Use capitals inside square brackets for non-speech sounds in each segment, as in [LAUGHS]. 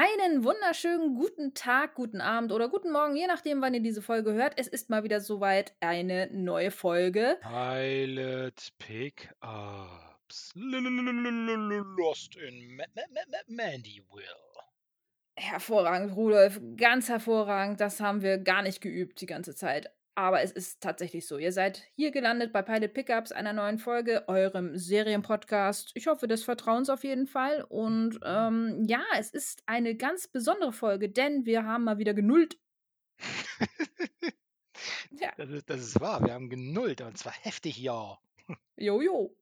Einen wunderschönen guten Tag, guten Abend oder guten Morgen, je nachdem, wann ihr diese Folge hört. Es ist mal wieder soweit eine neue Folge. Pilot Pickups. Lost in Ma Ma Ma Ma Mandyville. Hervorragend, Rudolf. Ganz hervorragend. Das haben wir gar nicht geübt die ganze Zeit. Aber es ist tatsächlich so. Ihr seid hier gelandet bei Pilot Pickups, einer neuen Folge, eurem Serienpodcast. Ich hoffe, des Vertrauens auf jeden Fall. Und ähm, ja, es ist eine ganz besondere Folge, denn wir haben mal wieder genullt. [LAUGHS] ja. Das ist, das ist wahr. Wir haben genullt und zwar heftig, ja. Jojo.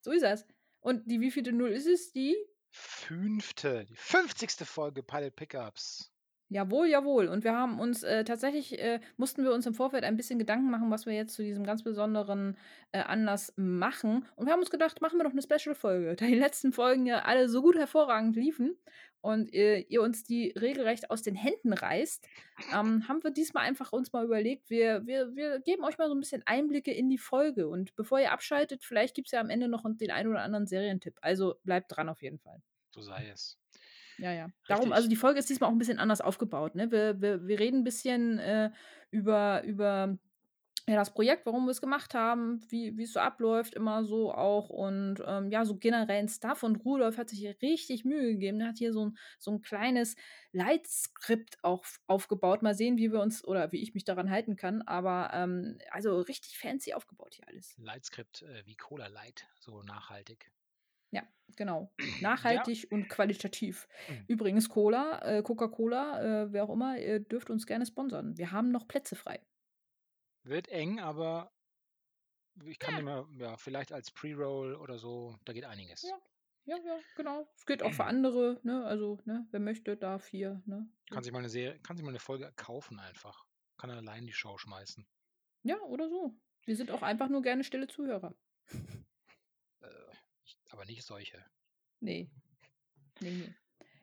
So ist das. Und die wievielte Null ist es? Die fünfte, die 50. Folge Pilot Pickups. Jawohl, jawohl. Und wir haben uns äh, tatsächlich, äh, mussten wir uns im Vorfeld ein bisschen Gedanken machen, was wir jetzt zu diesem ganz besonderen äh, Anlass machen. Und wir haben uns gedacht, machen wir doch eine Special-Folge. [LAUGHS] Da die letzten Folgen ja alle so gut hervorragend liefen und ihr uns die regelrecht aus den Händen reißt, ähm, haben wir diesmal einfach uns mal überlegt, wir, wir, wir geben euch mal so ein bisschen Einblicke in die Folge. Und bevor ihr abschaltet, vielleicht gibt es ja am Ende noch den einen oder anderen Serientipp. Also bleibt dran auf jeden Fall. So sei es. Ja, ja. Darum, also die Folge ist diesmal auch ein bisschen anders aufgebaut. Ne? Wir, wir, wir reden ein bisschen äh, über, über ja, das Projekt, warum wir es gemacht haben, wie, wie es so abläuft, immer so auch und ähm, ja, so generellen Stuff. Und Rudolf hat sich hier richtig Mühe gegeben. Er hat hier so ein, so ein kleines Leitskript auch aufgebaut. Mal sehen, wie wir uns oder wie ich mich daran halten kann. Aber ähm, also richtig fancy aufgebaut hier alles. Leitskript äh, wie Cola Light, so nachhaltig. Ja, genau. [CLEARS THROAT] Nachhaltig ja. und qualitativ. Mhm. Übrigens, Cola, äh, Coca-Cola, äh, wer auch immer, ihr dürft uns gerne sponsern. Wir haben noch Plätze frei. Wird eng, aber ich kann ja. immer, ja, vielleicht als Pre-Roll oder so, da geht einiges. Ja. Ja, ja, genau. Es geht auch für andere, ne? Also, ne, wer möchte, darf hier, ne? Kann sich mal eine Serie, kann sich mal eine Folge kaufen einfach. Kann er allein die Show schmeißen. Ja, oder so. Wir sind auch einfach nur gerne stille Zuhörer. äh, aber nicht solche. Nee. Nee, nee.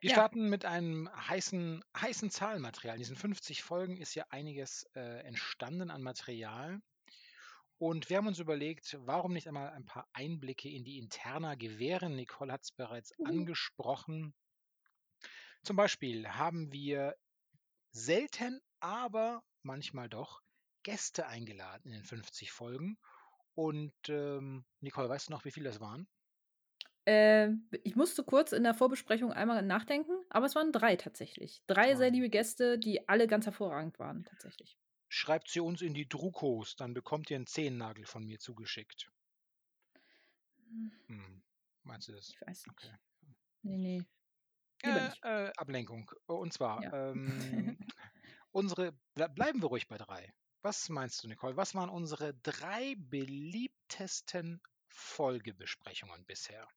Wir ja. starten mit einem heißen, heißen Zahlenmaterial. In diesen 50 Folgen ist ja einiges äh, entstanden an Material. Und wir haben uns überlegt, warum nicht einmal ein paar Einblicke in die Interna gewähren. Nicole hat es bereits mhm. angesprochen. Zum Beispiel haben wir selten, aber manchmal doch Gäste eingeladen in den 50 Folgen. Und ähm, Nicole, weißt du noch, wie viele das waren? Äh, ich musste kurz in der Vorbesprechung einmal nachdenken, aber es waren drei tatsächlich. Drei sehr liebe Gäste, die alle ganz hervorragend waren, tatsächlich. Schreibt sie uns in die Drukos, dann bekommt ihr einen Zehennagel von mir zugeschickt. Hm. hm. Meinst du das? Ich weiß nicht. Okay. Nee, nee. Äh, äh, Ablenkung. Und zwar, ja. ähm, [LAUGHS] unsere, bleiben wir ruhig bei drei. Was meinst du, Nicole? Was waren unsere drei beliebtesten Folgebesprechungen bisher?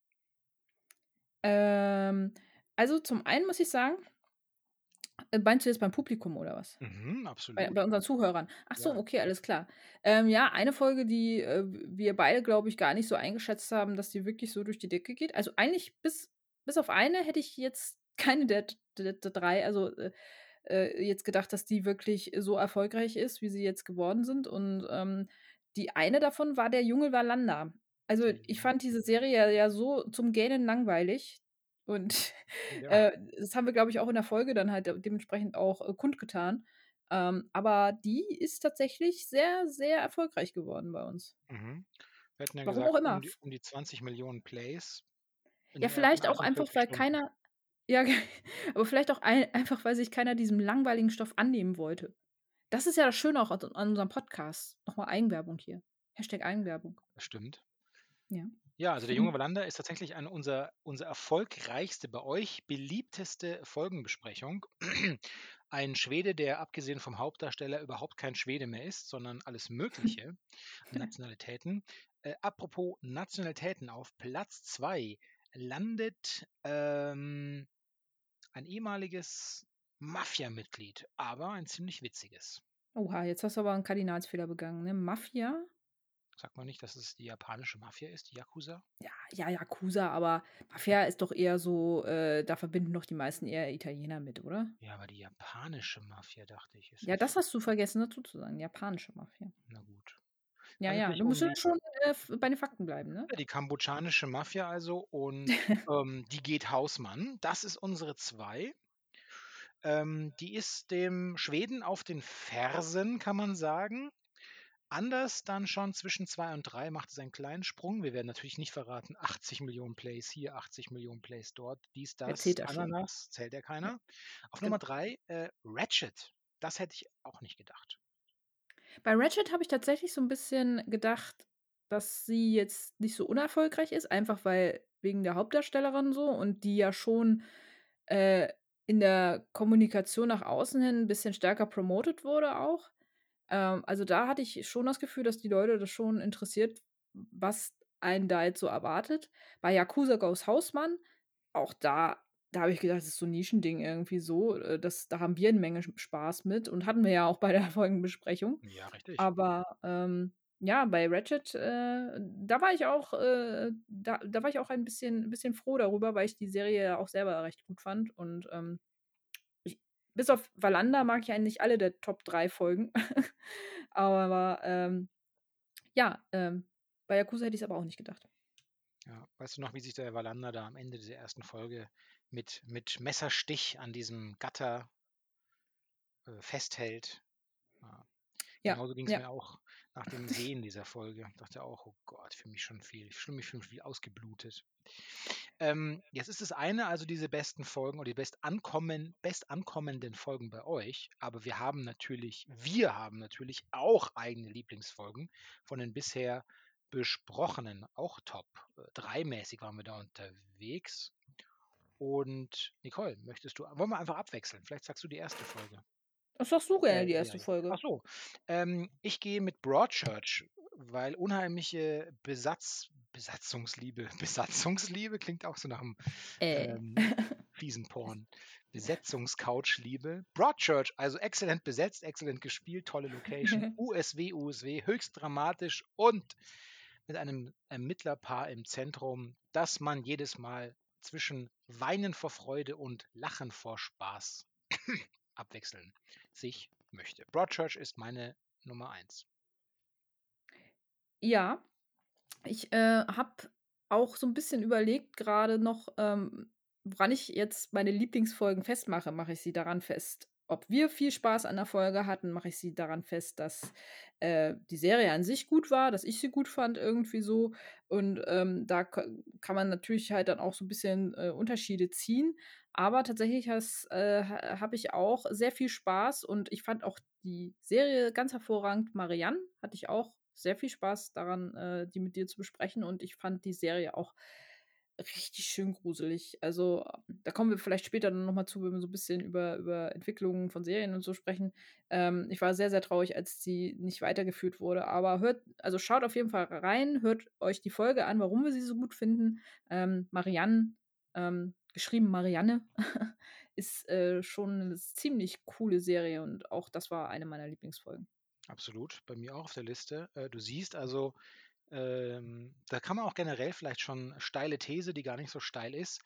Ähm, also zum einen muss ich sagen, äh, meinst du jetzt beim Publikum oder was? Mhm, absolut. Bei, bei unseren Zuhörern. Ach so, ja. okay, alles klar. Ähm, ja, eine Folge, die äh, wir beide, glaube ich, gar nicht so eingeschätzt haben, dass die wirklich so durch die Decke geht. Also eigentlich bis, bis auf eine hätte ich jetzt [LAUGHS] keine der, der, der drei, also äh, äh, jetzt gedacht, dass die wirklich so erfolgreich ist, wie sie jetzt geworden sind. Und ähm, die eine davon war der junge Valanda. Also, ich fand diese Serie ja, ja so zum Gähnen langweilig. Und [LAUGHS] ja. äh, das haben wir, glaube ich, auch in der Folge dann halt dementsprechend auch äh, kundgetan. Ähm, aber die ist tatsächlich sehr, sehr erfolgreich geworden bei uns. Mhm. Wir hatten ja Warum gesagt, auch immer. Um die, um die 20 Millionen Plays. Ja, vielleicht auch einfach, weil Stunden. keiner. Ja, [LAUGHS] aber vielleicht auch ein, einfach, weil sich keiner diesem langweiligen Stoff annehmen wollte. Das ist ja das Schöne auch an, an unserem Podcast. Nochmal Eigenwerbung hier. Hashtag Eigenwerbung. Das stimmt. Ja. Ja, also der junge Wallander ist tatsächlich eine, unser, unser erfolgreichste, bei euch beliebteste Folgenbesprechung. Ein Schwede, der abgesehen vom Hauptdarsteller überhaupt kein Schwede mehr ist, sondern alles [LAUGHS] Mögliche Nationalitäten. Äh, apropos Nationalitäten, auf Platz 2 landet ähm, ein ehemaliges Mafia-Mitglied, aber ein ziemlich witziges. Oha, jetzt hast du aber einen Kardinalsfehler begangen, ne? Mafia? Sagt man nicht, dass es die japanische Mafia ist, die Yakuza? Ja, ja, Yakuza, aber Mafia ist doch eher so, äh, da verbinden doch die meisten eher Italiener mit, oder? Ja, aber die japanische Mafia, dachte ich. ja, das hast du vergessen dazu zu sagen, japanische Mafia. Na gut. Ja, ja, du musst um, schon äh, bei den Fakten bleiben, ne? Die kambodschanische Mafia also und [LAUGHS] ähm, die geht Hausmann. Das ist unsere zwei. Ähm, die ist dem Schweden auf den Fersen, kann man sagen. Anders dann schon zwischen 2 und 3 macht es einen kleinen Sprung. Wir werden natürlich nicht verraten, 80 Millionen Plays hier, 80 Millionen Plays dort, dies, das, zählt das schon? Ananas, zählt ja Ja, keiner. Auf genau. Nummer 3 äh, Ratchet. Das hätte ich auch nicht gedacht. Bei Ratchet habe ich tatsächlich so ein bisschen gedacht, dass sie jetzt nicht so unerfolgreich ist, einfach weil wegen der Hauptdarstellerin so und die ja schon, äh, in der Kommunikation nach außen hin 'n bisschen stärker promoted wurde auch. Ähm, also, da hatte ich schon das Gefühl, dass die Leute das schon interessiert, was einen da jetzt so erwartet. Bei Yakuza Goes Hausmann, auch da da habe ich gedacht, das ist so 'n Nischending irgendwie so, äh, das da haben wir 'ne Menge Spaß mit und hatten wir ja auch bei der [LAUGHS] Folgenbesprechung. Ja, richtig. Aber, ähm, ja, bei Ratchet, äh, da war ich auch, äh da da war ich auch ein bisschen bisschen froh darüber, weil ich die Serie ja auch selber recht gut fand und, ähm, bis auf Wallander mag ich eigentlich alle der Top 3 Folgen. [LAUGHS] Aber, ähm, ja, ähm, bei Yakuza hätte ich's aber auch nicht gedacht. Ja. Weißt du noch, wie sich der Wallander da am Ende dieser ersten Folge mit mit Messerstich an diesem Gatter äh, festhält? Ja. Genauso ging's ja. mir auch nach dem Sehen dieser Folge. Dachte auch: „Oh Gott, für mich schon viel ich fühle mich schon viel ausgeblutet.“ Ähm, jetzt ist das eine, also diese besten Folgen oder die bestankommen bestankommenden Folgen bei euch, aber wir haben natürlich wir haben natürlich auch eigene Lieblingsfolgen von den bisher besprochenen, auch Top äh, 3 mäßig waren wir da unterwegs. Und Nicole, möchtest du wollen wir einfach abwechseln? Vielleicht sagst du die erste Folge. Das sagst du gerne, Äh, die erste. Folge. Ach so. Ähm, ich gehe mit Broadchurch, weil unheimliche Besatz Besatzungsliebe [LAUGHS] Besatzungsliebe klingt auch so nach 'm, Äh. ähm, [LAUGHS] fiesen Porn. Besetzungs-Couch-Liebe. Broadchurch, also exzellent besetzt, exzellent gespielt, tolle Location, [LAUGHS] USW, USW, höchst dramatisch und mit einem Ermittlerpaar im Zentrum, das man jedes Mal zwischen Weinen vor Freude und Lachen vor Spaß [CLEARS THROAT] abwechseln sich möchte. Broadchurch ist meine Nummer 1. Ja. Ich, äh, habe auch so 'n bisschen überlegt grade noch, ähm, woran ich jetzt meine Lieblingsfolgen festmache. Mache ich sie daran fest, ob wir viel Spaß an der Folge hatten? Mache ich sie daran fest, dass, äh, die Serie an sich gut war, dass ich sie gut fand irgendwie so? Und, ähm, da ka kann man natürlich halt dann auch so 'n bisschen, äh, Unterschiede ziehen. Aber tatsächlich äh, ha habe ich auch sehr viel Spaß und ich fand auch die Serie ganz hervorragend. Marianne hatte ich auch sehr viel Spaß daran, äh, die mit dir zu besprechen und ich fand die Serie auch richtig schön gruselig. Also, da kommen wir vielleicht später dann noch mal zu, wenn wir so 'n bisschen über über Entwicklungen von Serien und so sprechen. Ähm, ich war sehr, sehr traurig, als sie nicht weitergeführt wurde, aber hört also, schaut auf jeden Fall rein, hört euch die Folge an, warum wir sie so gut finden. Ähm, Marianne, ähm, geschrieben Marianne, [LAUGHS] ist, äh, schon 'ne ziemlich coole Serie und auch das war eine meiner Lieblingsfolgen. Absolut, bei mir auch auf der Liste. Äh, du siehst also, ähm, da kann man auch generell vielleicht schon steile These, die gar nicht so steil ist.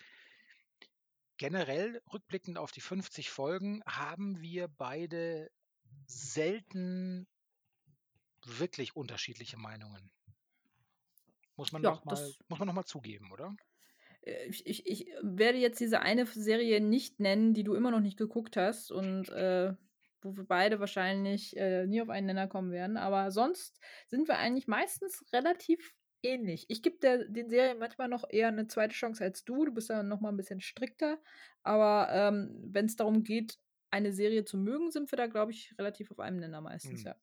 Generell rückblickend auf die 50 Folgen haben wir beide selten wirklich unterschiedliche Meinungen. Muss man Ja, noch mal muss man noch mal zugeben, oder? Äh, ich ich ich werde jetzt diese eine Serie nicht nennen, die du immer noch nicht geguckt hast und, äh, wo wir beide wahrscheinlich, äh, nie auf einen Nenner kommen werden. Aber sonst sind wir eigentlich meistens relativ ähnlich. Ich gebe den Serien manchmal noch eher 'ne 2. Chance als du. Du bist da noch mal 'n bisschen strikter. Aber, ähm, wenn's darum geht, eine Serie zu mögen, sind wir da, glaube ich, relativ auf einem Nenner meistens, Mhm. ja.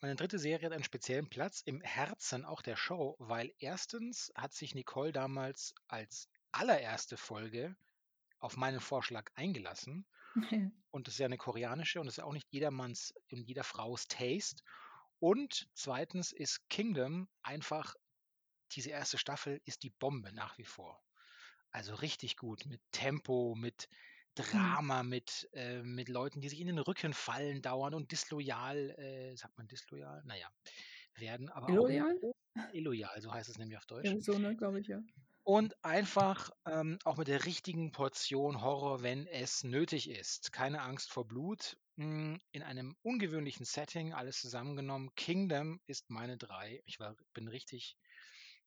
Meine 3. Serie hat einen speziellen Platz im Herzen auch der Show, weil 1. hat sich Nicole damals als allererste Folge auf meinen Vorschlag eingelassen. Und das ist ja 'ne koreanische und das ist ja auch nicht jedermanns und jeder Fraus Taste. Und 2. ist Kingdom einfach diese 1. Staffel ist die Bombe nach wie vor. Also, richtig gut mit Tempo, mit Mhm. Drama, mit äh, mit Leuten, die sich in den Rücken fallen dauernd und disloyal äh, sagt man disloyal? Na ja, werden, aber auch Illoyal? illoyal, so heißt es nämlich auf Deutsch. Irgendwie so, ne, glaube ich, ja. Und einfach, ähm, auch mit der richtigen Portion Horror, wenn es nötig ist. Keine Angst vor Blut, hm, in einem ungewöhnlichen Setting, alles zusammengenommen. Kingdom ist meine 3. Ich war bin richtig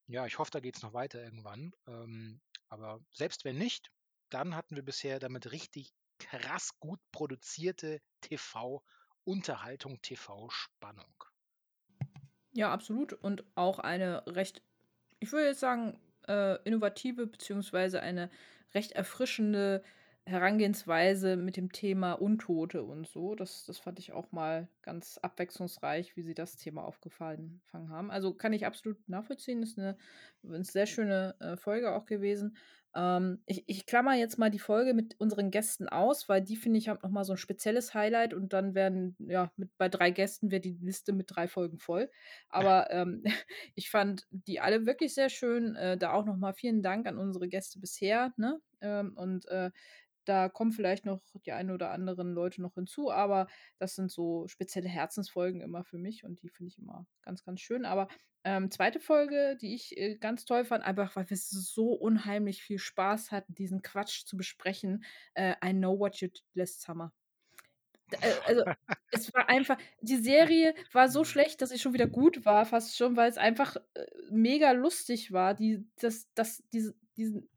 ja, ich hoffe, da geht's noch weiter irgendwann. Ähm, aber selbst wenn nicht, dann hatten wir bisher damit richtig krass gut produzierte TV-Unterhaltung, TV-Spannung. Ja, absolut. Und auch eine recht, ich würde jetzt sagen, äh, innovative beziehungsweise eine recht erfrischende Herangehensweise mit dem Thema Untote und so. Das, das fand ich auch mal ganz abwechslungsreich, wie sie das Thema aufgefangen haben. Also kann ich absolut nachvollziehen. Ist eine, eine sehr schöne äh, Folge auch gewesen. Ähm, ich, ich klammer jetzt mal die Folge mit unseren Gästen aus, weil die finde ich haben nochmal so ein spezielles Highlight und dann werden, ja, mit, bei drei Gästen wird die Liste mit drei Folgen voll. Aber [LAUGHS] ähm, [LAUGHS] ich fand die alle wirklich sehr schön. Äh, da auch nochmal vielen Dank an unsere Gäste bisher. Ne? Ähm, und äh, da kommen vielleicht noch die ein oder anderen Leute noch hinzu, aber das sind so spezielle Herzensfolgen immer für mich und die finde ich immer ganz, ganz schön. Aber ähm, zweite Folge, die ich äh, ganz toll fand, einfach weil wir so unheimlich viel Spaß hatten, diesen Quatsch zu besprechen. Äh, I Know What You Did Last Summer. Äh, also, es war einfach, die Serie war so schlecht, dass sie schon wieder gut war, fast schon, weil es einfach äh, mega lustig war, die, das, das, diese, diesen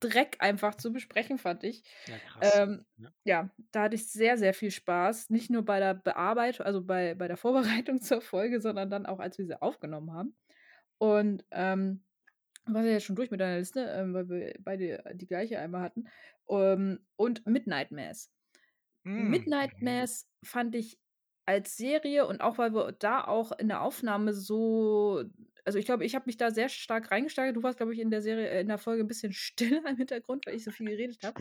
Dreck einfach zu besprechen, fand ich. Ja, krass. Ähm, ja. ja. da hatte ich sehr, sehr viel Spaß. Nicht nur bei der Bearbeitung, also bei, bei der Vorbereitung [LAUGHS] zur Folge, sondern dann auch, als wir sie aufgenommen haben. Und ähm, war ja schon durch mit deiner Liste, ähm, weil wir beide die gleiche einmal hatten. Ähm, und Midnight Mass. Mm. Midnight Mass fand ich als Serie und auch weil wir da auch in der Aufnahme so also ich glaube, ich habe mich da sehr stark reingesteigert. Du warst, glaube ich, in der Serie, äh, in der Folge ein bisschen stiller im Hintergrund, weil ich so viel geredet habe.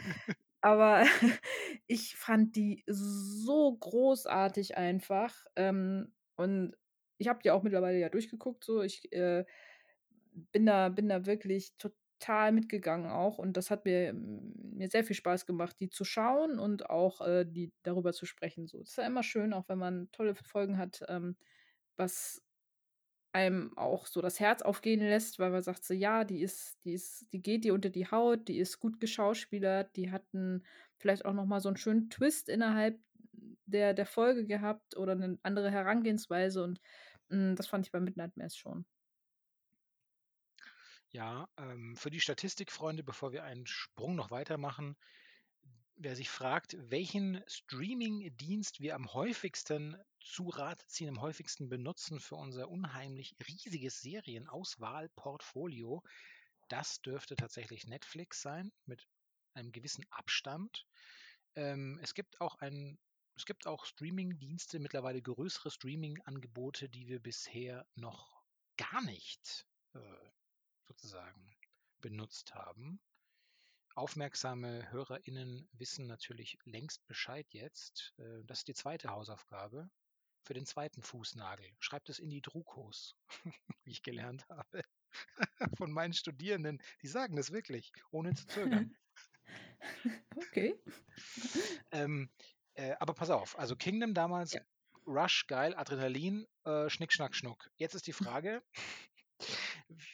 Aber [LAUGHS] ich fand die so großartig einfach. Ähm, und ich habe die auch mittlerweile ja durchgeguckt. So, ich äh, bin da, bin da wirklich total mitgegangen auch. Und das hat mir, mir sehr viel Spaß gemacht, die zu schauen und auch äh, die darüber zu sprechen. So, das ist ja immer schön, auch wenn man tolle Folgen hat, ähm, was einem auch so das Herz aufgehen lässt, weil man sagt so, ja, die ist, die ist, die geht dir unter die Haut, die ist gut geschauspielert, die hatten vielleicht auch noch mal so einen schönen Twist innerhalb der, der Folge gehabt oder eine andere Herangehensweise und mh, hm, das fand ich bei Midnight Mass schon. Ja, ähm, für die Statistikfreunde, bevor wir einen Sprung noch weitermachen, wer sich fragt, welchen Streaming-Dienst wir am häufigsten zu Rat ziehen, am häufigsten benutzen für unser unheimlich riesiges Serienauswahlportfolio, das dürfte tatsächlich Netflix sein, mit einem gewissen Abstand. Ähm, es gibt auch ein, es gibt auch Streaming-Dienste, mittlerweile größere Streaming-Angebote, die wir bisher noch gar nicht äh, sozusagen benutzt haben. Aufmerksame HörerInnen wissen natürlich längst Bescheid jetzt. Äh, das ist die zweite Hausaufgabe für den zweiten Fußnagel. Schreibt es in die Drukos, [LAUGHS] wie ich gelernt habe. [LAUGHS] Von meinen Studierenden. Die sagen das wirklich, ohne zu zögern. [LAUGHS] okay. Ähm, äh, aber pass auf, also Kingdom damals, ja. Rush, geil, Adrenalin, äh, Schnick, Schnack, Schnuck. Jetzt ist die Frage,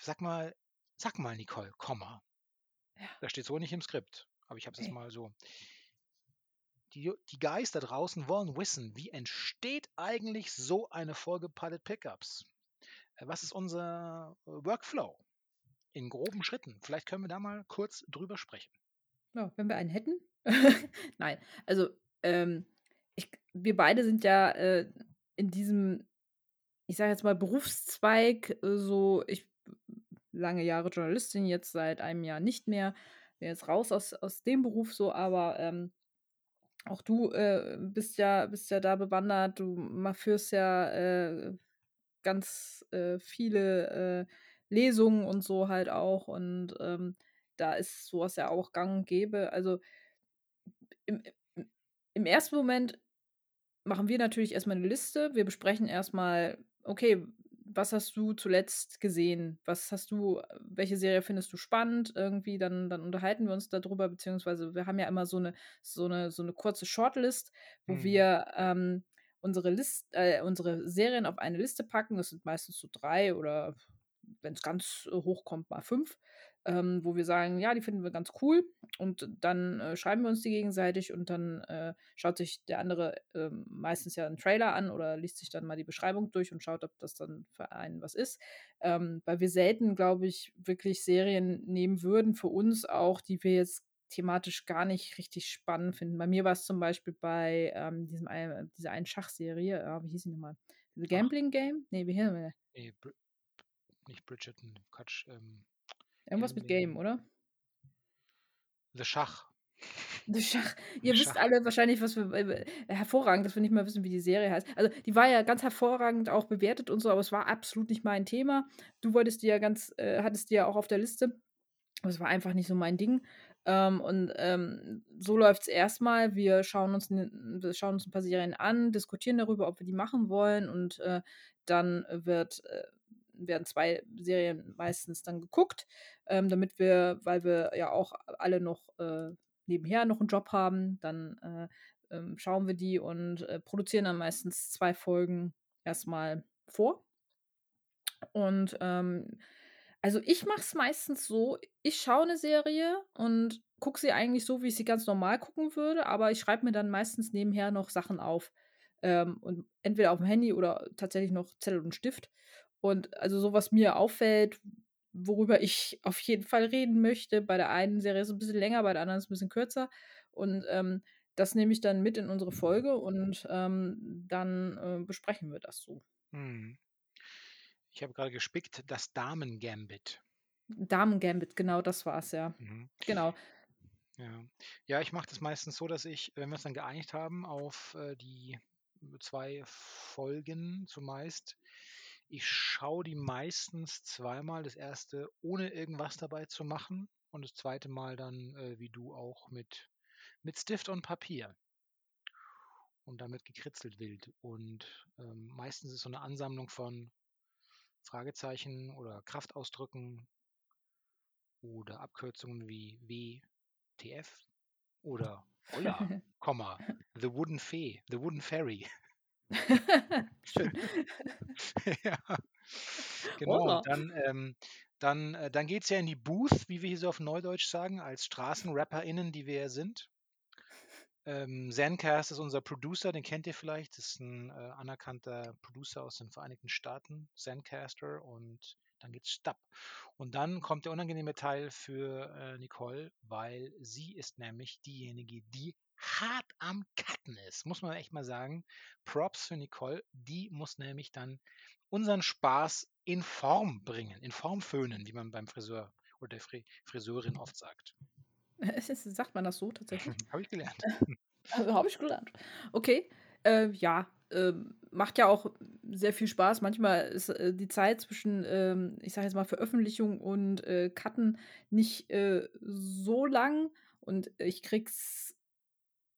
sag mal, sag mal, Nicole, Komma. Ja. Das steht so nicht im Skript, aber ich habe es okay. jetzt mal so. Die, die Guys da draußen wollen wissen, wie entsteht eigentlich so eine Folge Pilot Pickups? Äh, was ist unser äh, Workflow? In groben Schritten. Vielleicht können wir da mal kurz drüber sprechen. Ja, wenn wir einen hätten. [LAUGHS] Nein, also ähm, ich, wir beide sind ja äh, in diesem, ich sage jetzt mal, Berufszweig, äh, so, ich lange Jahre Journalistin, jetzt seit einem Jahr nicht mehr. Bin jetzt raus aus, aus dem Beruf so, aber ähm, auch du äh, bist ja bist ja da bewandert. Du führst ja äh, ganz äh, viele äh, Lesungen und so halt auch und ähm, da ist sowas ja auch gang und gäbe. Also im, im ersten Moment machen wir natürlich erstmal eine Liste. Wir besprechen erstmal, okay, was hast du zuletzt gesehen? Was hast du, welche Serie findest du spannend? Irgendwie, dann, dann unterhalten wir uns darüber, beziehungsweise wir haben ja immer so eine, so eine, so eine kurze Shortlist, wo mhm. wir ähm, unsere List, äh, unsere Serien auf eine Liste packen. Das sind meistens so drei oder wenn es ganz hoch kommt, mal fünf ähm, wo wir sagen, ja, die finden wir ganz cool und dann äh, schreiben wir uns die gegenseitig und dann äh, schaut sich der andere äh, meistens ja einen Trailer an oder liest sich dann mal die Beschreibung durch und schaut, ob das dann für einen was ist. Ähm, weil wir selten, glaube ich, wirklich Serien nehmen würden für uns auch, die wir jetzt thematisch gar nicht richtig spannend finden. Bei mir war es zum Beispiel bei ähm, diesem, ein, dieser einen Schachserie, äh, wie hieß sie nochmal? The Gambling Game? Nee, wie hieß die? Nee, Br nicht Bridgerton, Quatsch. Ähm, Irgendwas mit Game, oder? The Schach. The Schach. [LAUGHS] Ihr Schach. wisst alle wahrscheinlich, was wir äh, hervorragend, dass wir nicht mal wissen, wie die Serie heißt. Also die war ja ganz hervorragend auch bewertet und so, aber es war absolut nicht mein Thema. Du wolltest die ja ganz, äh, hattest die ja auch auf der Liste. Aber es war einfach nicht so mein Ding. Ähm, und ähm, so läuft es erstmal. Wir schauen uns, wir schauen uns ein paar Serien an, diskutieren darüber, ob wir die machen wollen und äh, dann wird, äh, werden zwei Serien meistens dann geguckt, ähm, damit wir, weil wir ja auch alle noch äh, nebenher noch einen Job haben, dann äh, ähm, schauen wir die und äh, produzieren dann meistens zwei Folgen erstmal vor. Und ähm, also ich mache es meistens so, ich schaue eine Serie und gucke sie eigentlich so, wie ich sie ganz normal gucken würde, aber ich schreibe mir dann meistens nebenher noch Sachen auf. Ähm, und entweder auf dem Handy oder tatsächlich noch Zettel und Stift. Und also so, was mir auffällt, worüber ich auf jeden Fall reden möchte. Bei der einen Serie ist es ein bisschen länger, bei der anderen ist es ein bisschen kürzer. Und ähm, das nehme ich dann mit in unsere Folge und ähm, dann äh, besprechen wir das so. Hm. Ich habe gerade gespickt, das Damen-Gambit. Damen-Gambit, genau das war es, ja. Mhm. Genau. Ja, ja ich mache das meistens so, dass ich, wenn wir uns dann geeinigt haben auf äh, die zwei Folgen zumeist, ich schaue die meistens zweimal. Das erste ohne irgendwas dabei zu machen und das zweite Mal dann, äh, wie du auch, mit, mit Stift und Papier und damit gekritzelt wild. Und ähm, meistens ist so eine Ansammlung von Fragezeichen oder Kraftausdrücken oder Abkürzungen wie WTF oder Ola, [LAUGHS] Komma, The Wooden Fee, The Wooden Fairy. Schön. [LAUGHS] [LAUGHS] ja. Genau. Ola. Dann, ähm, dann, äh, dann geht es ja in die Booth, wie wir hier so auf Neudeutsch sagen, als StraßenrapperInnen, die wir ja sind. Ähm, Zencast ist unser Producer, den kennt ihr vielleicht. Das ist ein äh, anerkannter Producer aus den Vereinigten Staaten, Zencaster. Und dann geht's Stab. Und dann kommt der unangenehme Teil für äh, Nicole, weil sie ist nämlich diejenige, die hart am Cutten ist, muss man echt mal sagen. Props für Nicole, die muss nämlich dann unseren Spaß in Form bringen, in Form föhnen, wie man beim Friseur oder der Friseurin oft sagt. Sagt man das so tatsächlich? [LAUGHS] Habe ich gelernt. [LAUGHS] Also, Habe ich gelernt. Okay. Äh, ja, äh, macht ja auch sehr viel Spaß. Manchmal ist äh, die Zeit zwischen, ähm, ich sage jetzt mal, Veröffentlichung und äh, Cutten nicht äh, so lang. Und ich krieg's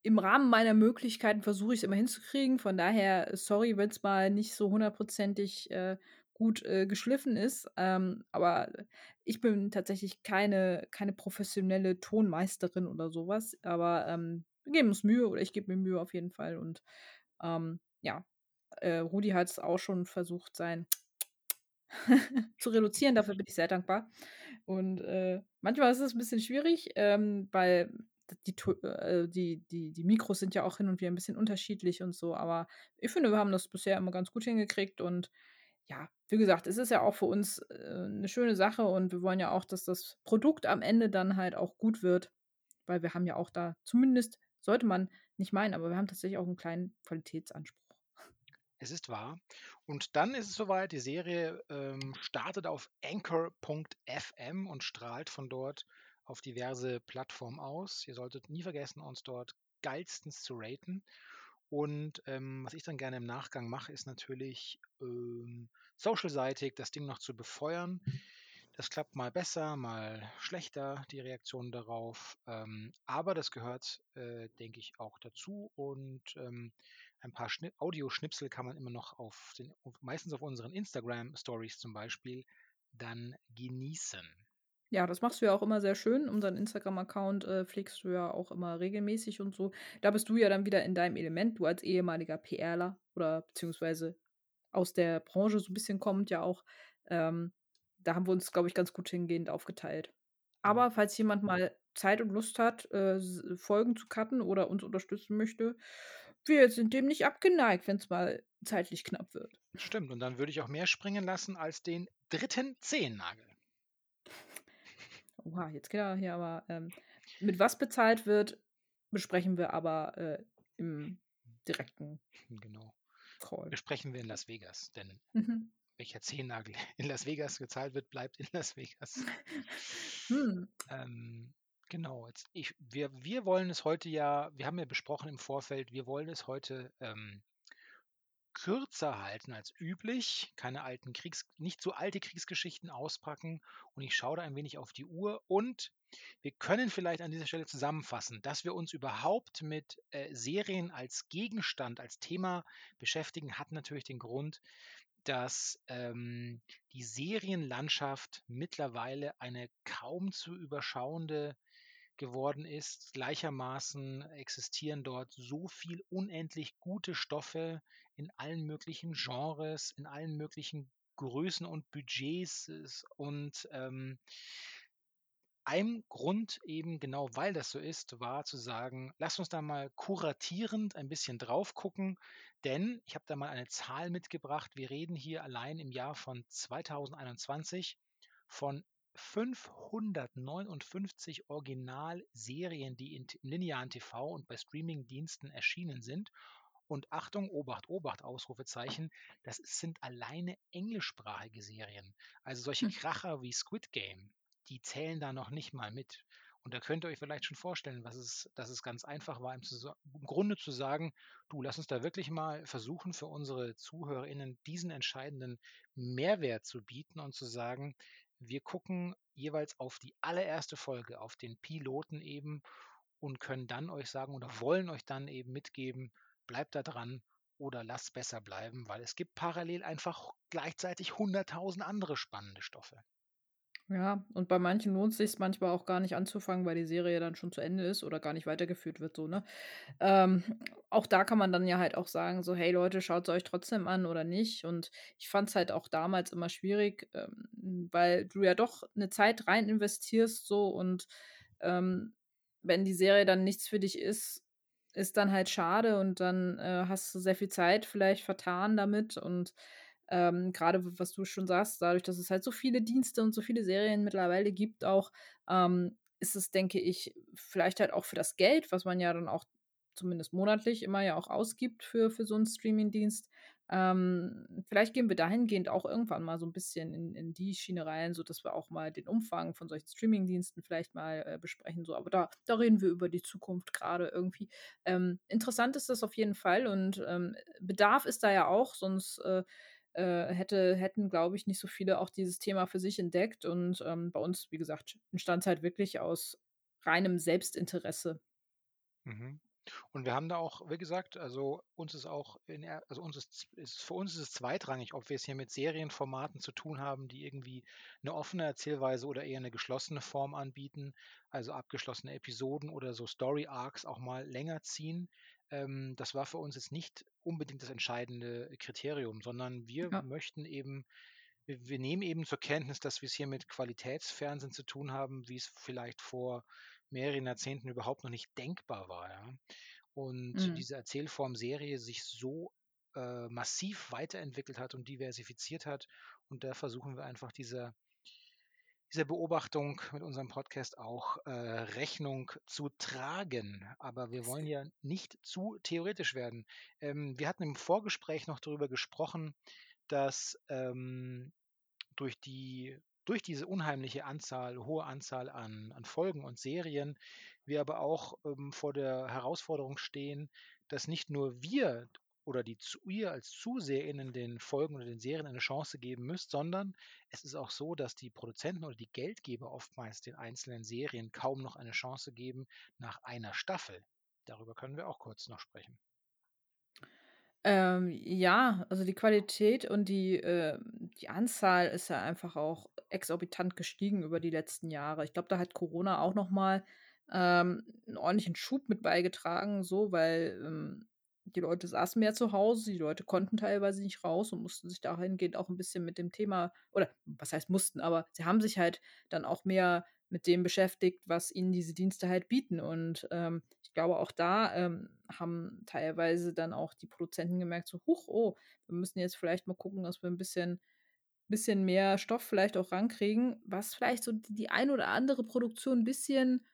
im Rahmen meiner Möglichkeiten versuche ich es immer hinzukriegen. Von daher, sorry, wenn es mal nicht so hundertprozentig äh, gut äh, geschliffen ist. Ähm, aber ich bin tatsächlich keine, keine professionelle Tonmeisterin oder sowas. Aber ähm, wir geben uns Mühe oder ich gebe mir Mühe auf jeden Fall. Und ähm, ja, äh, Rudi hat es auch schon versucht, sein [LAUGHS] zu reduzieren. Dafür bin ich sehr dankbar. Und äh, manchmal ist es ein bisschen schwierig, ähm, weil die, äh, die, die, die Mikros sind ja auch hin und wieder ein bisschen unterschiedlich und so, aber ich finde, wir haben das bisher immer ganz gut hingekriegt und ja, wie gesagt, es ist ja auch für uns äh, eine schöne Sache und wir wollen ja auch, dass das Produkt am Ende dann halt auch gut wird, weil wir haben ja auch da, zumindest sollte man nicht meinen, aber wir haben tatsächlich auch einen kleinen Qualitätsanspruch. Es ist wahr. Und dann ist es soweit, die Serie ähm, startet auf anchor.fm und strahlt von dort auf diverse Plattformen aus. Ihr solltet nie vergessen, uns dort geilstens zu raten. Und ähm, was ich dann gerne im Nachgang mache, ist natürlich ähm, social-seitig das Ding noch zu befeuern. Das klappt mal besser, mal schlechter, die Reaktion darauf. Ähm, aber das gehört, äh, denke ich, auch dazu. Und ähm, ein paar Audioschnipsel kann man immer noch auf den, meistens auf unseren Instagram-Stories zum Beispiel, dann genießen. Ja, das machst du ja auch immer sehr schön. Unseren Instagram-Account äh, pflegst du ja auch immer regelmäßig und so. Da bist du ja dann wieder in deinem Element, du als ehemaliger PRler oder beziehungsweise aus der Branche so ein bisschen kommt ja auch. Ähm, da haben wir uns, glaube ich, ganz gut hingehend aufgeteilt. Aber falls jemand mal Zeit und Lust hat, äh, Folgen zu cutten oder uns unterstützen möchte, wir sind dem nicht abgeneigt, wenn es mal zeitlich knapp wird. Stimmt, und dann würde ich auch mehr springen lassen als den dritten Zehennagel. Oha, jetzt geht er hier aber. Ähm, Mit was bezahlt wird, besprechen wir aber äh, im direkten Genau. Call. Besprechen wir in Las Vegas, denn Mhm. welcher Zehennagel [LAUGHS] in Las Vegas gezahlt wird, bleibt in Las Vegas. [LAUGHS] Hm. Ähm, genau, jetzt ich, wir, wir wollen es heute ja, wir haben ja besprochen im Vorfeld, wir wollen es heute ähm, kürzer halten als üblich, keine alten Kriegs, nicht so alte Kriegsgeschichten auspacken und ich schaue da ein wenig auf die Uhr. Und wir können vielleicht an dieser Stelle zusammenfassen, dass wir uns überhaupt mit äh, Serien als Gegenstand, als Thema beschäftigen, hat natürlich den Grund, dass ähm, die Serienlandschaft mittlerweile eine kaum zu überschauende geworden ist. Gleichermaßen existieren dort so viel unendlich gute Stoffe in allen möglichen Genres, in allen möglichen Größen und Budgets und ähm, ein Grund eben genau, weil das so ist, war zu sagen, lass uns da mal kuratierend ein bisschen drauf gucken, denn ich habe da mal eine Zahl mitgebracht. Wir reden hier allein im Jahr von 2021 von 559 Originalserien, die in linearen TV und bei Streamingdiensten erschienen sind. Und Achtung, Obacht, Obacht, Ausrufezeichen, das sind alleine englischsprachige Serien. Also solche Hm. Kracher wie Squid Game, die zählen da noch nicht mal mit. Und da könnt ihr euch vielleicht schon vorstellen, was es, dass es ganz einfach war, im, im Grunde zu sagen, du, lass uns da wirklich mal versuchen, für unsere ZuhörerInnen diesen entscheidenden Mehrwert zu bieten und zu sagen, wir gucken jeweils auf die allererste Folge, auf den Piloten eben und können dann euch sagen oder wollen euch dann eben mitgeben, bleibt da dran oder lasst besser bleiben, weil es gibt parallel einfach gleichzeitig hunderttausend andere spannende Stoffe. Ja, und bei manchen lohnt es sich manchmal auch gar nicht anzufangen, weil die Serie dann schon zu Ende ist oder gar nicht weitergeführt wird, so, ne? Ähm, auch da kann man dann ja halt auch sagen, so, hey Leute, schaut es euch trotzdem an oder nicht. Und ich fand es halt auch damals immer schwierig, ähm, weil du ja doch eine Zeit rein investierst, so und ähm, wenn die Serie dann nichts für dich ist, ist dann halt schade und dann äh, hast du sehr viel Zeit vielleicht vertan damit und ähm, Gerade was du schon sagst, dadurch, dass es halt so viele Dienste und so viele Serien mittlerweile gibt, auch ähm, ist es, denke ich, vielleicht halt auch für das Geld, was man ja dann auch zumindest monatlich immer ja auch ausgibt für, für so einen Streaming-Dienst. Ähm, vielleicht gehen wir dahingehend auch irgendwann mal so ein bisschen in, in die Schiene rein, sodass wir auch mal den Umfang von solchen Streaming-Diensten vielleicht mal äh, besprechen. So. Aber da, da reden wir über die Zukunft gerade irgendwie. Ähm, interessant ist das auf jeden Fall und ähm, Bedarf ist da ja auch, sonst äh, äh, hätte, hätten, glaube ich, nicht so viele auch dieses Thema für sich entdeckt. Und ähm, bei uns, wie gesagt, entstand es halt wirklich aus reinem Selbstinteresse. Mhm. Und wir haben da auch, wie gesagt, also uns ist auch, in, also uns ist, ist, für uns ist es zweitrangig, ob wir es hier mit Serienformaten zu tun haben, die irgendwie eine offene Erzählweise oder eher eine geschlossene Form anbieten, also abgeschlossene Episoden oder so Story Arcs auch mal länger ziehen. Ähm, das war für uns jetzt nicht unbedingt das entscheidende Kriterium, sondern wir ja. möchten eben, wir, wir, nehmen eben zur Kenntnis, dass wir es hier mit Qualitätsfernsehen zu tun haben, wie es vielleicht vor mehreren Jahrzehnten überhaupt noch nicht denkbar war. Ja? Und mhm. diese Erzählform Serie sich so äh, massiv weiterentwickelt hat und diversifiziert hat. Und da versuchen wir einfach dieser dieser Beobachtung mit unserem Podcast auch äh, Rechnung zu tragen. Aber wir wollen ja nicht zu theoretisch werden. Ähm, wir hatten im Vorgespräch noch darüber gesprochen, dass ähm, durch die durch diese unheimliche Anzahl, hohe Anzahl an, an Folgen und Serien, wir aber auch ähm, vor der Herausforderung stehen, dass nicht nur wir oder die zu ihr als ZuseherInnen den Folgen oder den Serien eine Chance geben müsst, sondern es ist auch so, dass die Produzenten oder die Geldgeber oftmals den einzelnen Serien kaum noch eine Chance geben nach einer Staffel. Darüber können wir auch kurz noch sprechen. Ähm, ja, also die Qualität und die, äh, die Anzahl ist ja einfach auch exorbitant gestiegen über die letzten Jahre. Ich glaube, da hat Corona auch noch mal ähm, einen ordentlichen Schub mit beigetragen, so, weil ähm, die Leute saßen mehr zu Hause, die Leute konnten teilweise nicht raus und mussten sich dahingehend auch ein bisschen mit dem Thema, oder was heißt mussten, aber sie haben sich halt dann auch mehr mit dem beschäftigt, was ihnen diese Dienste halt bieten. Und ähm, ich glaube, auch da ähm, haben teilweise dann auch die Produzenten gemerkt, so, huch, oh, wir müssen jetzt vielleicht mal gucken, dass wir ein bisschen, bisschen mehr Stoff vielleicht auch rankriegen, was vielleicht so die, ein oder andere Produktion ein bisschen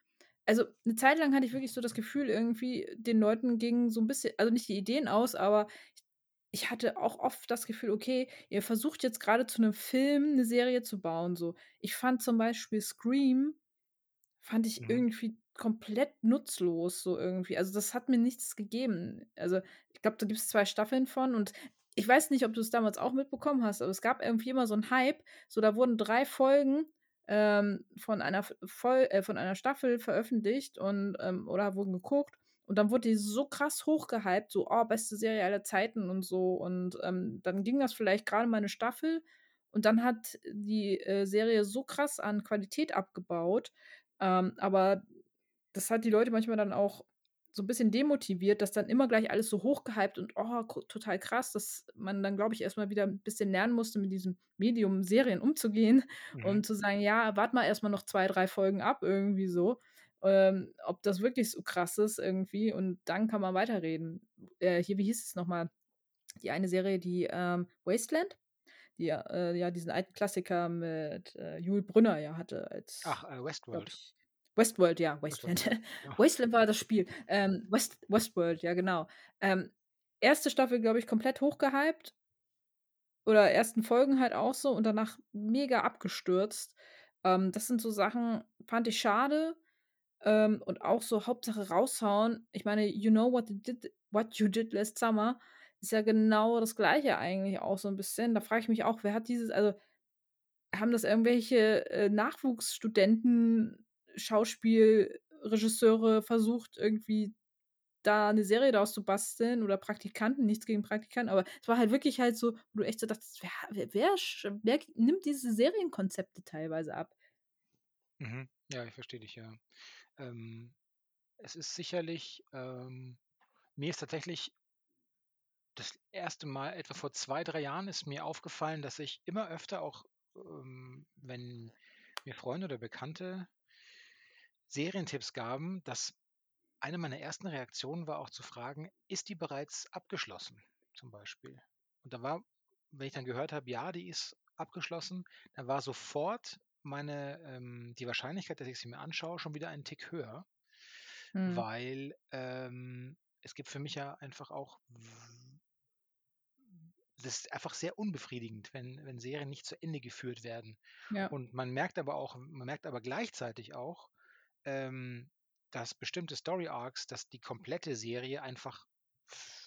also eine Zeit lang hatte ich wirklich so das Gefühl, irgendwie den Leuten ging so ein bisschen, also nicht die Ideen aus, aber ich hatte auch oft das Gefühl, okay, ihr versucht jetzt gerade zu einem Film eine Serie zu bauen. So, ich fand zum Beispiel Scream, fand ich Mhm. irgendwie komplett nutzlos, so irgendwie. Also das hat mir nichts gegeben. Also ich glaube, da gibt es zwei Staffeln von und ich weiß nicht, ob du es damals auch mitbekommen hast, aber es gab irgendwie immer so einen Hype. So, da wurden drei Folgen ähm, von einer Voll äh, von einer Staffel veröffentlicht und ähm, oder wurden geguckt. Und dann wurde die so krass hochgehypt, so, oh, beste Serie aller Zeiten und so. Und ähm, dann ging das vielleicht gerade mal eine Staffel. Und dann hat die äh, Serie so krass an Qualität abgebaut. Ähm, aber das hat die Leute manchmal dann auch so ein bisschen demotiviert, dass dann immer gleich alles so hochgehypt und oh, total krass, dass man dann, glaube ich, erstmal wieder ein bisschen lernen musste, mit diesem Medium Serien umzugehen [LAUGHS] Mhm. und zu sagen, ja, warte mal erstmal noch zwei, drei Folgen ab, irgendwie so. Ähm, ob das wirklich so krass ist irgendwie und dann kann man weiterreden. Äh, hier, wie hieß es nochmal? Die eine Serie, die ähm, Wasteland, die ja, äh, ja diesen alten Klassiker mit äh, Jul Brünner ja hatte als, Ach, äh, Westworld. ich, Westworld, ja, Wasteland. ja. Ja. [LAUGHS] Wasteland war das Spiel. Ähm, West, Westworld, ja, genau. Ähm, erste Staffel, glaube ich, komplett hochgehypt. Oder ersten Folgen halt auch so und danach mega abgestürzt. Ähm, das sind so Sachen, fand ich schade. Ähm, und auch so Hauptsache raushauen. Ich meine, you know what you did, what you did last summer ist ja genau das Gleiche eigentlich auch so ein bisschen. Da frage ich mich auch, wer hat dieses, also haben das irgendwelche äh, Nachwuchsstudenten, Schauspielregisseure versucht, irgendwie da eine Serie daraus zu basteln oder Praktikanten, nichts gegen Praktikanten, aber es war halt wirklich halt so, wo du echt so dachtest, wer, wer, wer, wer nimmt diese Serienkonzepte teilweise ab? Mhm. Ja, ich verstehe dich, ja. Ähm, es ist sicherlich, ähm, mir ist tatsächlich das erste Mal, etwa vor zwei, drei Jahren, ist mir aufgefallen, dass ich immer öfter auch, ähm, wenn mir Freunde oder Bekannte Serientipps gaben, dass eine meiner ersten Reaktionen war auch zu fragen, ist die bereits abgeschlossen, zum Beispiel? Und da war, wenn ich dann gehört habe, ja, die ist abgeschlossen, dann war sofort meine, ähm, die Wahrscheinlichkeit, dass ich sie mir anschaue, schon wieder einen Tick höher, Hm, weil ähm, es gibt für mich ja einfach auch, das ist einfach sehr unbefriedigend, wenn, wenn Serien nicht zu Ende geführt werden. ja, Und man merkt aber auch, man merkt aber gleichzeitig auch, ähm, dass bestimmte Story Arcs, dass die komplette Serie einfach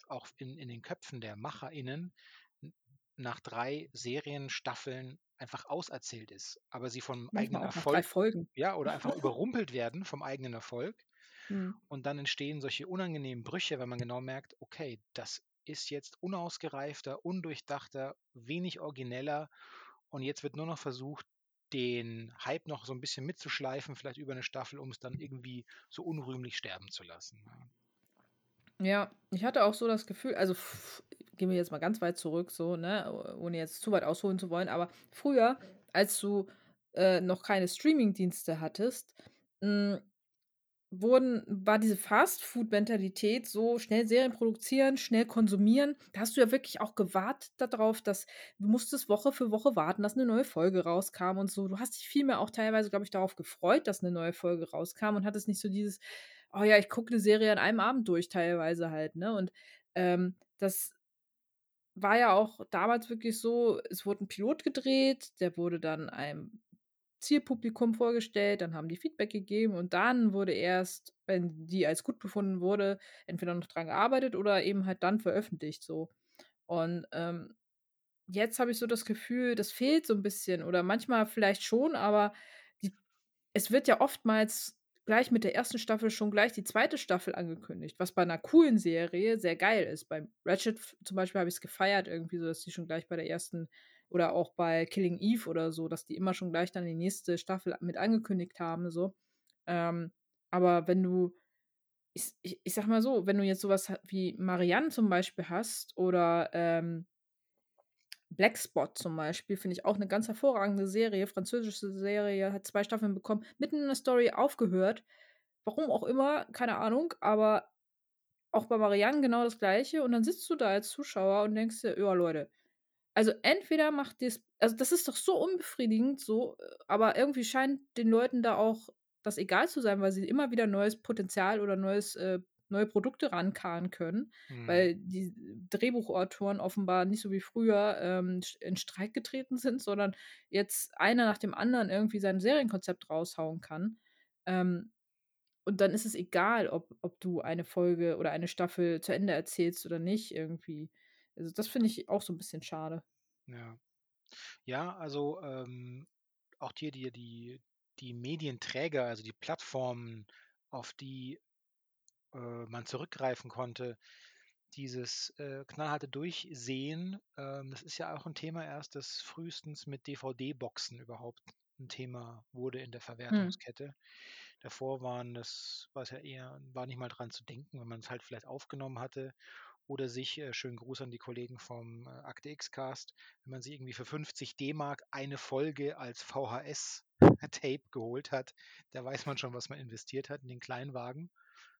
auch in, in den Köpfen der MacherInnen nach drei Serienstaffeln einfach auserzählt ist, aber sie vom eigenen manchmal drei Erfolg, Folgen. ja, oder [LAUGHS] einfach überrumpelt werden vom eigenen Erfolg Hm. und dann entstehen solche unangenehmen Brüche, weil man genau merkt, okay, das ist jetzt unausgereifter, undurchdachter, wenig origineller und jetzt wird nur noch versucht, den Hype noch so ein bisschen mitzuschleifen, vielleicht über eine Staffel, um es dann irgendwie so unrühmlich sterben zu lassen. Ja. Ich hatte auch so das Gefühl, also f- gehen wir jetzt mal ganz weit zurück, so, ne, ohne jetzt zu weit ausholen zu wollen, aber früher, als du äh, noch keine Streaming-Dienste hattest, mh, wurden, war diese Fast-Food-Mentalität so schnell Serien produzieren, schnell konsumieren. Da hast du ja wirklich auch gewartet darauf, dass du musstest Woche für Woche warten, dass eine neue Folge rauskam und so. Du hast dich vielmehr auch teilweise, glaube ich, darauf gefreut, dass eine neue Folge rauskam und hattest nicht so dieses, oh ja, ich gucke eine Serie an einem Abend durch, teilweise halt, ne? Und ähm, das war ja auch damals wirklich so, es wurde ein Pilot gedreht, der wurde dann einem Zielpublikum vorgestellt, dann haben die Feedback gegeben und dann wurde erst, wenn die als gut befunden wurde, entweder noch dran gearbeitet oder eben halt dann veröffentlicht so. Und ähm, jetzt habe ich so das Gefühl, das fehlt so ein bisschen oder manchmal vielleicht schon, aber die es wird ja oftmals gleich mit der ersten Staffel schon gleich die zweite Staffel angekündigt, was bei einer coolen Serie sehr geil ist. Bei Ratchet zum Beispiel habe ich es gefeiert irgendwie so, dass die schon gleich bei der ersten oder auch bei Killing Eve oder so, dass die immer schon gleich dann die nächste Staffel mit angekündigt haben so. Ähm, aber wenn du ich ich ich sage mal so, wenn du jetzt sowas wie Marianne zum Beispiel hast oder, ähm Blackspot zum Beispiel finde ich auch eine ganz hervorragende Serie, französische Serie, hat 2 Staffeln bekommen, mitten in der Story aufgehört. Warum auch immer, keine Ahnung, aber auch bei Marianne genau das Gleiche und dann sitzt du da als Zuschauer und denkst dir: „Ja, Leute, also entweder macht dir's“ also das ist doch so unbefriedigend so, äh, aber irgendwie scheint den Leuten da auch das egal zu sein, weil sie immer wieder neues Potenzial oder neues, äh, neue Produkte rankarren können, Mhm. weil die Drehbuchautoren offenbar nicht so wie früher ähm, in Streik getreten sind, sondern jetzt einer nach dem anderen irgendwie sein Serienkonzept raushauen kann. Ähm, und dann ist es egal, ob, ob du eine Folge oder eine Staffel zu Ende erzählst oder nicht irgendwie. Also das finde ich auch so ein bisschen schade. Ja. Ja, also ähm, auch hier die, die, die Medienträger, also die Plattformen, auf die äh, man zurückgreifen konnte, dieses äh, knallharte Durchsehen, ähm, das ist ja auch ein Thema erst, das frühestens mit DVD-Boxen überhaupt ein Thema wurde in der Hm. Verwertungskette. Davor waren das, war es ja eher, war nicht mal dran zu denken, wenn man es halt vielleicht aufgenommen hatte oder sich, äh, schönen Gruß an die Kollegen vom äh, Akte X-Cast, wenn man sich irgendwie für 50 D-Mark eine Folge als VHS-Tape geholt hat, da weiß man schon, was man investiert hat in den Kleinwagen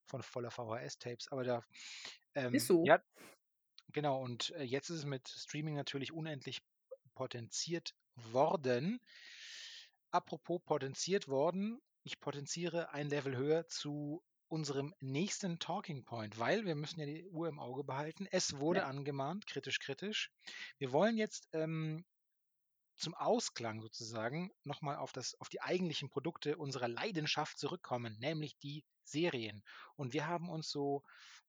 von voller VHS-Tapes. Aber da, ähm, Ist so. ja, genau. Und äh, jetzt ist es mit Streaming natürlich unendlich potenziert worden. Apropos potenziert worden, ich potenziere ein Level höher zu unserem nächsten Talking Point, weil wir müssen ja die Uhr im Auge behalten. Es wurde Ja. angemahnt, kritisch, kritisch. Wir wollen jetzt ähm, zum Ausklang sozusagen nochmal auf, das, auf die eigentlichen Produkte unserer Leidenschaft zurückkommen, nämlich die Serien. Und wir haben uns so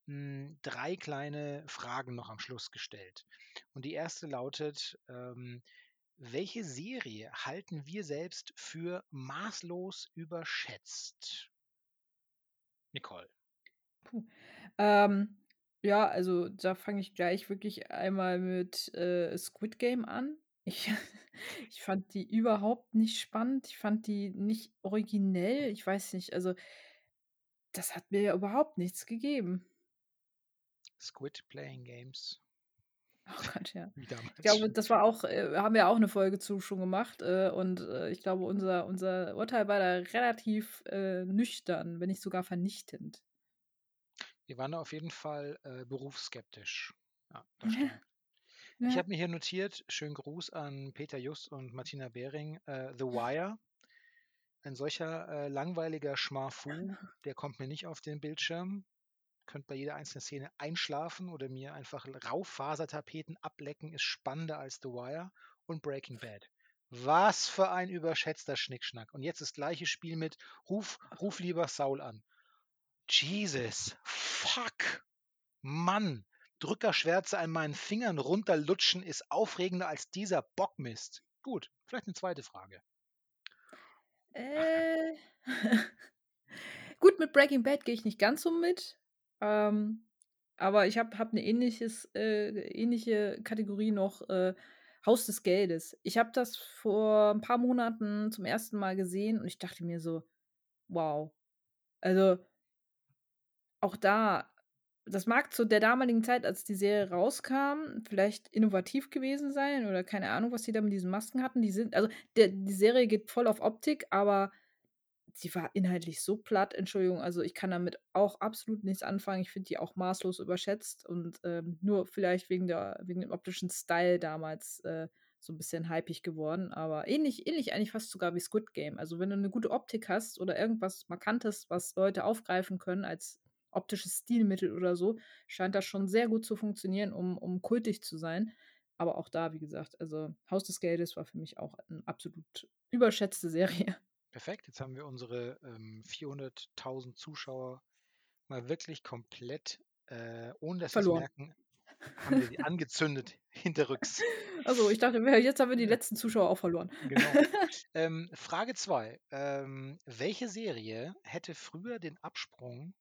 mh, drei kleine Fragen noch am Schluss gestellt. Und die erste lautet, ähm, welche Serie halten wir selbst für maßlos überschätzt? Nicole. Puh. Ähm, ja, also da fange ich gleich wirklich einmal mit äh, Squid Game an. Ich, [LAUGHS] ich fand die überhaupt nicht spannend. Ich fand die nicht originell. Ich weiß nicht, also das hat mir ja überhaupt nichts gegeben. Squid Playing Games. Oh Gott, ja. Wie damals. Ich glaube, das war auch, äh, haben wir auch eine Folge zu schon gemacht. Äh, und äh, ich glaube, unser, unser Urteil war da relativ äh, nüchtern, wenn nicht sogar vernichtend. Wir waren da auf jeden Fall äh, berufsskeptisch. Ja, das Ja. stimmt. Ich Ja. habe mir hier notiert, schönen Gruß an Peter Just und Martina Behring, äh, The Wire. Ein solcher langweiliger Schmafu, [LAUGHS] der kommt mir nicht auf den Bildschirm. Könnt bei jeder einzelnen Szene einschlafen oder mir einfach Raufasertapeten ablecken, ist spannender als The Wire und Breaking Bad. Was für ein überschätzter Schnickschnack. Und jetzt das gleiche Spiel mit Ruf, ruf lieber Saul an. Jesus, fuck, Mann, Drückerschwärze an meinen Fingern runterlutschen ist aufregender als dieser Bockmist. Gut, vielleicht eine zweite Frage. Äh. [LAUGHS] Gut, mit Breaking Bad gehe ich nicht ganz so mit. Ähm, aber ich habe hab eine ähnliches, äh, ähnliche Kategorie noch, äh, Haus des Geldes. Ich habe das vor ein paar Monaten zum ersten Mal gesehen und ich dachte mir so, wow. Also auch da, das mag zu der damaligen Zeit, als die Serie rauskam, vielleicht innovativ gewesen sein oder keine Ahnung, was die da mit diesen Masken hatten. Die sind, also der, die Serie geht voll auf Optik, aber sie war inhaltlich so platt, Entschuldigung. Also ich kann damit auch absolut nichts anfangen. Ich finde die auch maßlos überschätzt und ähm, nur vielleicht wegen, der, wegen dem optischen Style damals äh, so ein bisschen hypig geworden. Aber ähnlich, ähnlich eigentlich fast sogar wie Squid Game. Also wenn du eine gute Optik hast oder irgendwas Markantes, was Leute aufgreifen können als optisches Stilmittel oder so, scheint das schon sehr gut zu funktionieren, um, um kultig zu sein. Aber auch da, wie gesagt, also Haus des Geldes war für mich auch eine absolut überschätzte Serie. Perfekt, jetzt haben wir unsere ähm, 400.000 Zuschauer mal wirklich komplett, äh, ohne dass wir merken, haben wir die [LAUGHS] angezündet hinterrücks. Also ich dachte, jetzt haben wir die letzten Zuschauer auch verloren. Genau. [LAUGHS] ähm, Frage 2. Ähm, welche Serie hätte früher den Absprung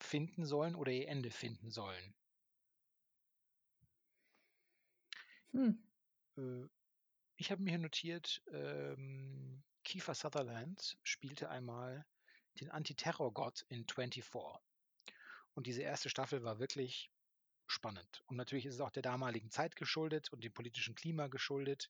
finden sollen oder ihr Ende finden sollen? Hm. Äh, ich habe mir hier notiert, ähm, Kiefer Sutherland spielte einmal den Antiterrorgott in 24. Und diese erste Staffel war wirklich spannend. Und natürlich ist es auch der damaligen Zeit geschuldet und dem politischen Klima geschuldet.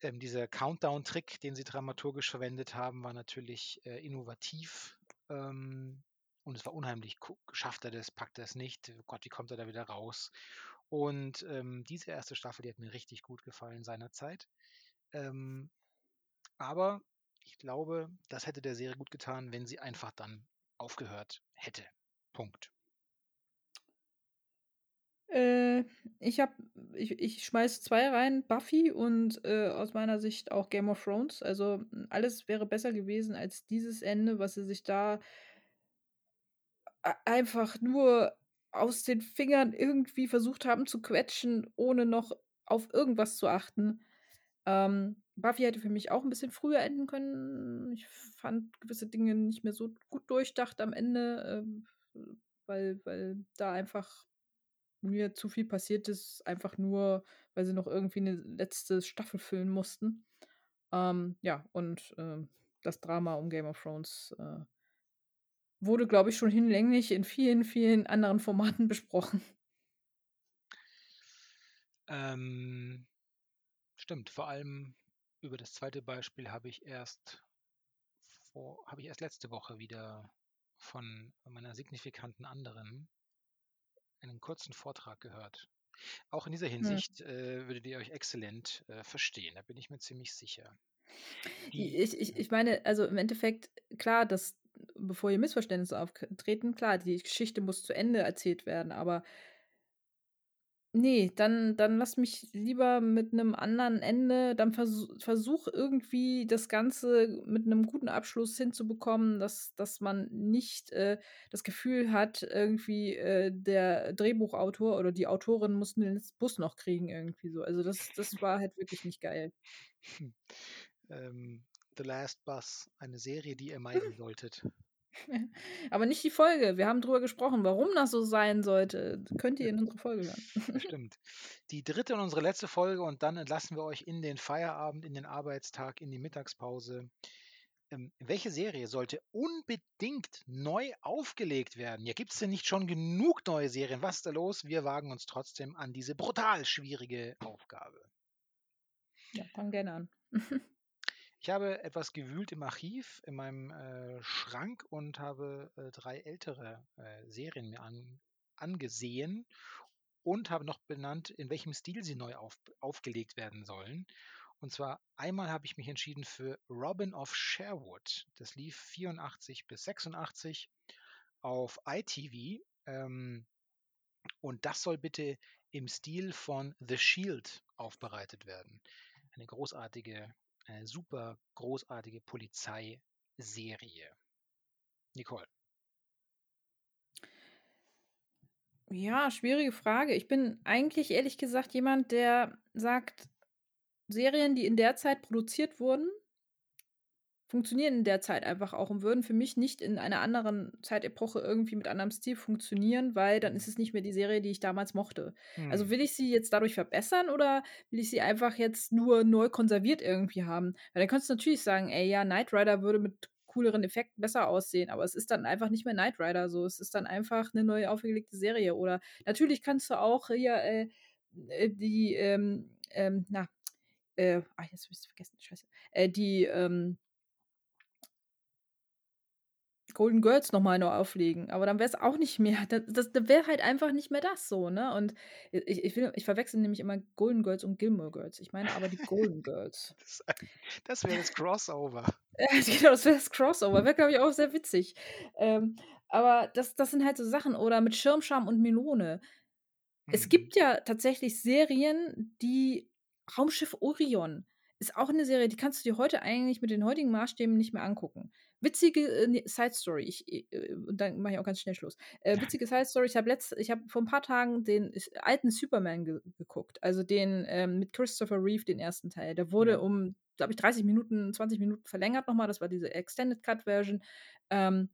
Ähm, dieser Countdown-Trick, den sie dramaturgisch verwendet haben, war natürlich äh, innovativ. Ähm, und es war unheimlich, schafft er das, packt er es nicht, oh Gott, wie kommt er da wieder raus? Und ähm, diese erste Staffel, die hat mir richtig gut gefallen seinerzeit. Ähm, aber ich glaube, das hätte der Serie gut getan, wenn sie einfach dann aufgehört hätte. Punkt. Äh, ich habe, ich, ich schmeiß zwei rein, Buffy und äh, aus meiner Sicht auch Game of Thrones. Also alles wäre besser gewesen als dieses Ende, was sie sich da einfach nur aus den Fingern irgendwie versucht haben zu quetschen, ohne noch auf irgendwas zu achten. Ähm, Buffy hätte für mich auch ein bisschen früher enden können. Ich fand gewisse Dinge nicht mehr so gut durchdacht am Ende, äh, weil, weil da einfach mir zu viel passiert ist, einfach nur, weil sie noch irgendwie eine letzte Staffel füllen mussten. Ähm, ja, und äh, das Drama um Game of Thrones äh, wurde, glaube ich, schon hinlänglich in vielen, vielen anderen Formaten [LAUGHS] besprochen. Ähm, stimmt, vor allem über das zweite Beispiel habe ich erst vor, habe ich erst letzte Woche wieder von meiner signifikanten anderen einen kurzen Vortrag gehört. Auch in dieser hm. Hinsicht äh, würdet ihr euch exzellent äh, verstehen, da bin ich mir ziemlich sicher. Ich, ich, ich meine, also im Endeffekt, klar, dass, bevor hier Missverständnisse auftreten, klar, die Geschichte muss zu Ende erzählt werden, aber Nee, dann dann lass mich lieber mit einem anderen Ende dann versu versuch irgendwie das Ganze mit einem guten Abschluss hinzubekommen, dass dass man nicht, äh, das Gefühl hat, irgendwie, äh, der Drehbuchautor oder die Autorin mussten den Bus noch kriegen irgendwie so. Also, das das war halt wirklich nicht geil. Ähm, „The Last Bus“, eine Serie, die ihr meiden [LAUGHS] solltet. [LAUGHS] Aber nicht die Folge. Wir haben drüber gesprochen, warum das so sein sollte. Könnt ihr in unsere Folge hören. Stimmt. Die dritte und unsere letzte Folge und dann entlassen wir euch in den Feierabend, in den Arbeitstag, in die Mittagspause. Ähm, welche Serie sollte unbedingt neu aufgelegt werden? Ja, gibt es denn nicht schon genug neue Serien? Was ist da los? Wir wagen uns trotzdem an diese brutal schwierige Aufgabe. Ja, fang gerne an. [LAUGHS] Ich habe etwas gewühlt im Archiv, in meinem äh, Schrank und habe äh, drei ältere äh, Serien mir an, angesehen und habe noch benannt, in welchem Stil sie neu auf, aufgelegt werden sollen. Und zwar einmal habe ich mich entschieden für Robin of Sherwood. Das lief 84 bis 86 auf ITV. Ähm, und das soll bitte im Stil von The Shield aufbereitet werden. Eine großartige eine super großartige Polizeiserie. Nicole. Ja, schwierige Frage. Ich bin eigentlich ehrlich gesagt jemand, der sagt, Serien, die in der Zeit produziert wurden, funktionieren in der Zeit einfach auch und würden für mich nicht in einer anderen Zeitepoche irgendwie mit anderem Stil funktionieren, weil dann ist es nicht mehr die Serie, die ich damals mochte. Also hm. Also will ich sie jetzt dadurch verbessern oder will ich sie einfach jetzt nur neu konserviert irgendwie haben? Weil dann könntest du natürlich sagen, ey, ja, Knight Rider würde mit cooleren Effekten besser aussehen, aber es ist dann einfach nicht mehr Knight Rider so. Es ist dann einfach eine neu aufgelegte Serie. Oder natürlich kannst du auch hier äh, äh die, ähm, ähm, na, äh, ach, jetzt habe ich es vergessen, scheiße. Äh, die, ähm, Golden Girls nochmal neu auflegen. Aber dann wäre es auch nicht mehr. Das, das, das wäre halt einfach nicht mehr das so, ne? Und ich, ich, will, ich verwechsel nämlich immer Golden Girls und Gilmore Girls. Ich meine aber die [LAUGHS] Golden Girls. das, das wäre das Crossover. [LAUGHS] genau, das wäre das Crossover. Wäre, glaube ich, auch sehr witzig. Ähm, aber das, das sind halt so Sachen. Oder mit Schirmscham und Melone. Mhm. Es gibt ja tatsächlich Serien, die Raumschiff Orion ist auch eine Serie, die kannst du dir heute eigentlich mit den heutigen Maßstäben nicht mehr angucken. Witzige äh, Side Story, ich, äh, und dann mache ich auch ganz schnell Schluss. Äh, witzige Side Story, ich habe habe vor ein paar Tagen den alten Superman ge geguckt, also den ähm, mit Christopher Reeve, den ersten Teil. Der wurde ja. um, glaube ich, 30 Minuten, 20 Minuten verlängert nochmal. Das war diese Extended Cut Version. Ähm,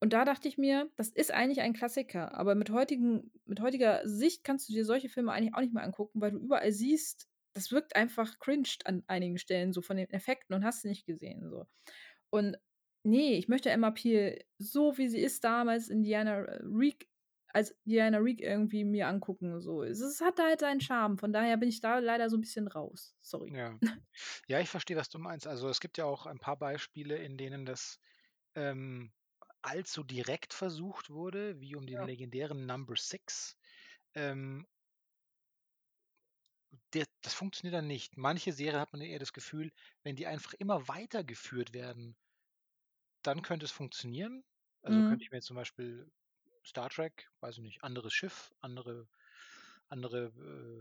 und da dachte ich mir, das ist eigentlich ein Klassiker, aber mit, heutigen, mit heutiger Sicht kannst du dir solche Filme eigentlich auch nicht mehr angucken, weil du überall siehst, das wirkt einfach cringed an einigen Stellen, so von den Effekten und hast nicht gesehen. So. Und nee, ich möchte Emma Peel so, wie sie ist damals in Diana Reek, als Diana Reek irgendwie mir angucken. So. Es hat halt seinen Charme. Von daher bin ich da leider so ein bisschen raus. Sorry. Ja, [LAUGHS] ja ich verstehe, was du meinst. Also es gibt ja auch ein paar Beispiele, in denen das ähm, allzu direkt versucht wurde, wie um den ja. legendären Number Six. Ähm, der, das funktioniert dann nicht. Manche Serien hat man eher das Gefühl, wenn die einfach immer weitergeführt werden, dann könnte es funktionieren. Also Mhm. könnte ich mir zum Beispiel Star Trek, weiß ich nicht, anderes Schiff, andere, andere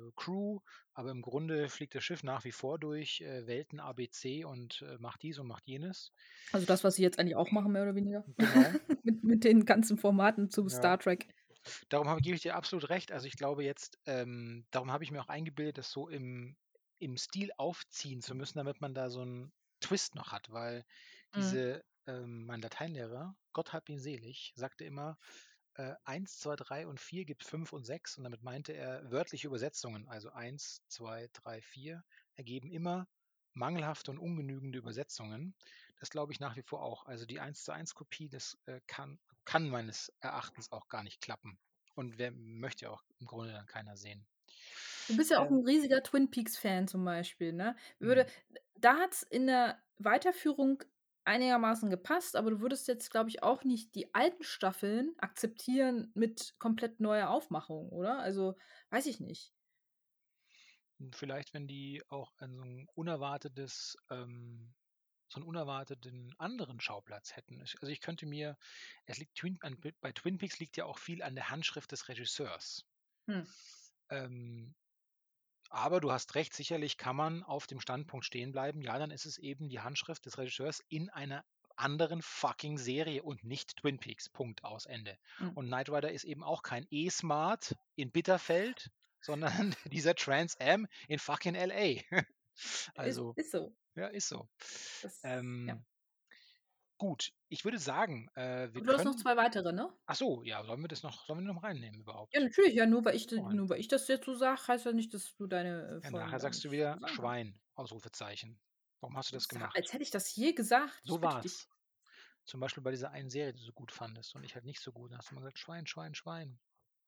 äh, Crew, aber im Grunde fliegt das Schiff nach wie vor durch äh, Welten ABC und äh, macht dies und macht jenes. Also das, was sie jetzt eigentlich auch machen, mehr oder weniger. Genau. [LAUGHS] mit, mit den ganzen Formaten zu Ja. Star Trek. Darum habe, gebe ich dir absolut recht. Also ich glaube jetzt, ähm, darum habe ich mir auch eingebildet, das so im, im Stil aufziehen zu müssen, damit man da so einen Twist noch hat, weil Mhm. diese, ähm, mein Lateinlehrer, Gott hab ihn selig, sagte immer, äh, 1, 2, 3 und 4 gibt 5 und 6 und damit meinte er wörtliche Übersetzungen, also 1, 2, 3, 4 ergeben immer mangelhafte und ungenügende Übersetzungen. Das glaube ich nach wie vor auch. Also die 1 zu 1 Kopie, das äh, kann, kann meines Erachtens auch gar nicht klappen. Und wer möchte ja auch im Grunde dann keiner sehen. Du bist ja auch Ähm, ein riesiger Twin Peaks-Fan zum Beispiel, ne? Mhm. Würde, da hat es in der Weiterführung einigermaßen gepasst, aber du würdest jetzt, glaube ich, auch nicht die alten Staffeln akzeptieren mit komplett neuer Aufmachung, oder? Also, weiß ich nicht. Vielleicht, wenn die auch ein so ein unerwartetes, ähm, so einen unerwarteten anderen Schauplatz hätten. Also ich könnte mir, es liegt Twin, an, bei Twin Peaks liegt ja auch viel an der Handschrift des Regisseurs. Hm. Ähm, aber du hast recht, sicherlich kann man auf dem Standpunkt stehen bleiben. Ja, dann ist es eben die Handschrift des Regisseurs in einer anderen fucking Serie und nicht Twin Peaks. Punkt aus Ende. Mhm. Und Knight Rider ist eben auch kein E-Smart in Bitterfeld, sondern [LAUGHS] dieser Trans Am in fucking LA. [LAUGHS] also, ist, ist so. ja, ist so. Das, Ähm, ja. Gut, ich würde sagen, äh, wir du hast noch zwei weitere, ne? Ach so, ja, sollen wir das noch, sollen wir noch reinnehmen überhaupt? Ja, natürlich, ja, nur weil ich, Oh, nur weil ich das jetzt so sage, heißt ja nicht, dass du deine äh, Ja, nachher sagst du wieder sagen. Schwein, Ausrufezeichen. Warum hast du das gemacht? Als hätte ich das je gesagt. So war es. Zum Beispiel bei dieser einen Serie, die du so gut fandest und ich halt nicht so gut. Da hast du mal gesagt, Schwein, Schwein, Schwein.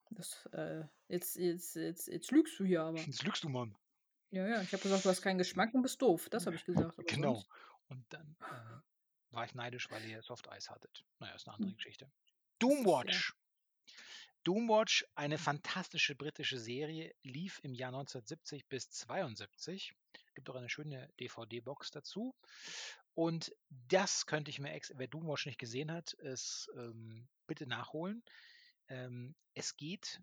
Das, äh, jetzt, jetzt, jetzt, jetzt lügst du hier aber. Jetzt lügst du, Mann. Ja, ja, ich habe gesagt, du hast keinen Geschmack und bist doof. Das habe ich gesagt. [LAUGHS] Genau. sonst- Und dann äh, war ich neidisch, weil ihr Soft Eis hattet. Naja, ist eine andere Hm. Geschichte. Doomwatch. Doomwatch, eine fantastische britische Serie, lief im Jahr 1970 bis 72. Gibt auch eine schöne DVD-Box dazu. Und das könnte ich mir, ex wer Doomwatch nicht gesehen hat, es ähm, bitte nachholen. Ähm, es geht,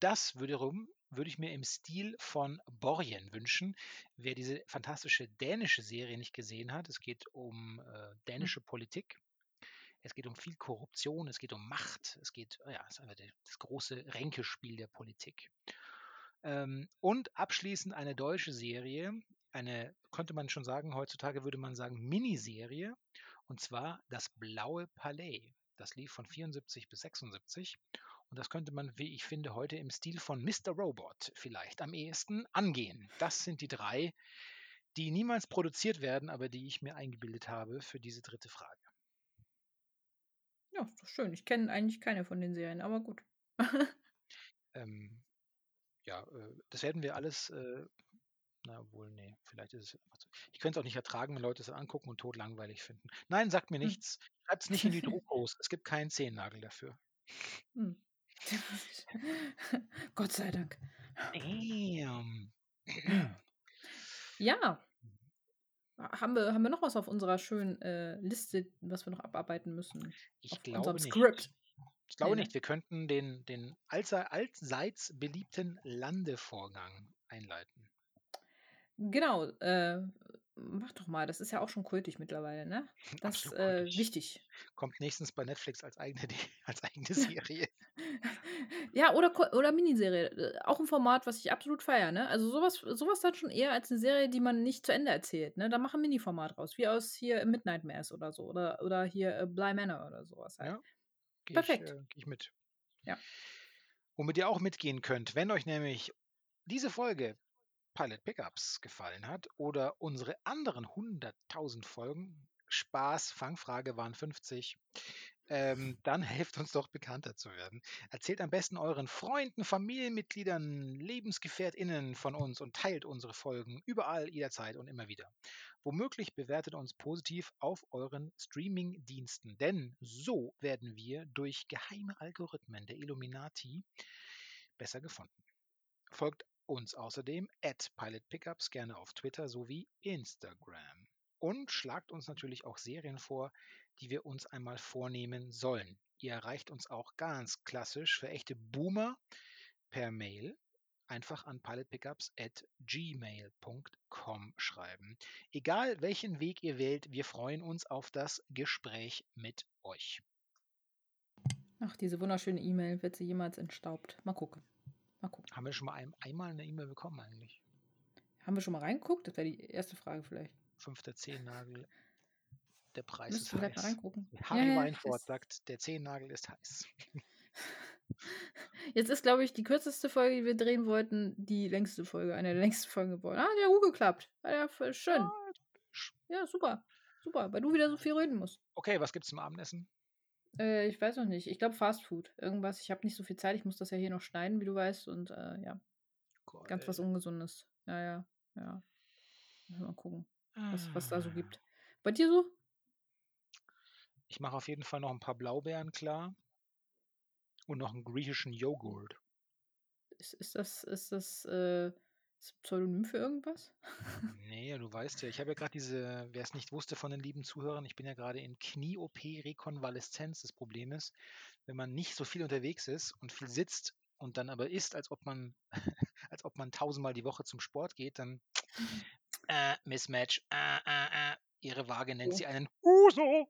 das wiederum würde ich mir im Stil von Borgen wünschen. Wer diese fantastische dänische Serie nicht gesehen hat, es geht um äh, dänische Politik. Es geht um viel Korruption, es geht um Macht, es geht, ja, es ist einfach das große Ränkespiel der Politik. Ähm, und abschließend eine deutsche Serie, eine, könnte man schon sagen, heutzutage würde man sagen, Miniserie, und zwar Das Blaue Palais. Das lief von 74 bis 76. Und das könnte man, wie ich finde, heute im Stil von Mr. Robot vielleicht am ehesten angehen. Das sind die drei, die niemals produziert werden, aber die ich mir eingebildet habe für diese dritte Frage. Ja, ist doch schön. Ich kenne eigentlich keine von den Serien, aber gut. [LAUGHS] Ähm, ja, äh, das werden wir alles, äh, na wohl, nee, vielleicht ist es einfach zu. Ich könnte es auch nicht ertragen, wenn Leute es angucken und tot langweilig finden. Nein, sagt mir Hm. nichts. Schreibt es nicht in die [LAUGHS] Druckos. es gibt keinen Zehennagel dafür. Hm. [LAUGHS] Gott sei Dank. Damn. Ja. Haben wir, haben wir noch was auf unserer schönen äh, Liste, was wir noch abarbeiten müssen? Ich Auf glaube nicht. Skript. Ich glaube Nee, ne? nicht. Wir könnten den, den allse- allseits beliebten Landevorgang einleiten. Genau. Äh, mach doch mal. Das ist ja auch schon kultig mittlerweile, ne? Das ist äh, wichtig. Kommt nächstens bei Netflix als eigene, [LAUGHS] als eigene [LAUGHS] Serie. Ja, oder, oder Miniserie. Äh, Auch ein Format, was ich absolut feiere, ne? Also sowas, sowas dann schon eher als eine Serie, die man nicht zu Ende erzählt, ne? Da mach ein Mini-Format raus, wie aus hier Midnight Mass oder so. Oder, oder hier äh, Bly Manor oder sowas halt. Ja, Gehe ich, Perfekt. äh, geh ich mit. Ja. Womit ihr auch mitgehen könnt, wenn euch nämlich diese Folge Pilot Pickups gefallen hat oder unsere anderen 100.000 Folgen, Spaß, Fangfrage waren 50, ähm, [LAUGHS] dann helft uns doch bekannter zu werden. Erzählt am besten euren Freunden, Familienmitgliedern, LebensgefährtInnen von uns und teilt unsere Folgen überall, jederzeit und immer wieder. Womöglich bewertet uns positiv auf euren Streaming-Diensten, denn so werden wir durch geheime Algorithmen der Illuminati besser gefunden. Folgt uns außerdem at pilotpickups gerne auf Twitter sowie Instagram. Und schlagt uns natürlich auch Serien vor, die wir uns einmal vornehmen sollen. Ihr erreicht uns auch ganz klassisch für echte Boomer per Mail einfach an pilotpickups at gmail.com schreiben. Egal welchen Weg ihr wählt, wir freuen uns auf das Gespräch mit euch. Ach, diese wunderschöne E-Mail, wird sie jemals entstaubt? Mal gucken. Mal gucken. Haben wir schon mal ein, einmal eine E-Mail bekommen eigentlich? Haben wir schon mal reingeguckt? Das wäre die erste Frage vielleicht. Fünfter Zehennagel. Der Preis Müssten ist heiß. reingucken. [LAUGHS] Harry [LAUGHS] Ja, ist- sagt, der Zehennagel ist heiß. [LAUGHS] Jetzt ist, glaube ich, die kürzeste Folge, die wir drehen wollten, die längste Folge, eine der längsten Folgen geworden. Ah, hat ja gut geklappt. War ja schön. Ja, super. Super, weil du wieder so viel reden musst. Okay, was gibt's zum Abendessen? Äh, ich weiß noch nicht. Ich glaube Fast Food. Irgendwas. Ich habe nicht so viel Zeit. Ich muss das ja hier noch schneiden, wie du weißt. Und äh, ja, ganz was Geil. Ungesundes. Ja, ja, ja. Mal gucken, was, was da so Ah. gibt. Bei dir so? Ich mache auf jeden Fall noch ein paar Blaubeeren klar. Und noch einen griechischen Joghurt. Ist, ist das, ist das, äh, ist Pseudonym für irgendwas? Nee, du weißt ja, ich habe ja gerade diese, wer es nicht wusste von den lieben Zuhörern, ich bin ja gerade in Knie-OP-Rekonvaleszenz. Das Problem ist, wenn man nicht so viel unterwegs ist und viel sitzt und dann aber isst, als ob man, [LAUGHS] als ob man tausendmal die Woche zum Sport geht, dann äh, Mismatch, äh, äh, äh, ihre Waage nennt Oh. sie einen Uso.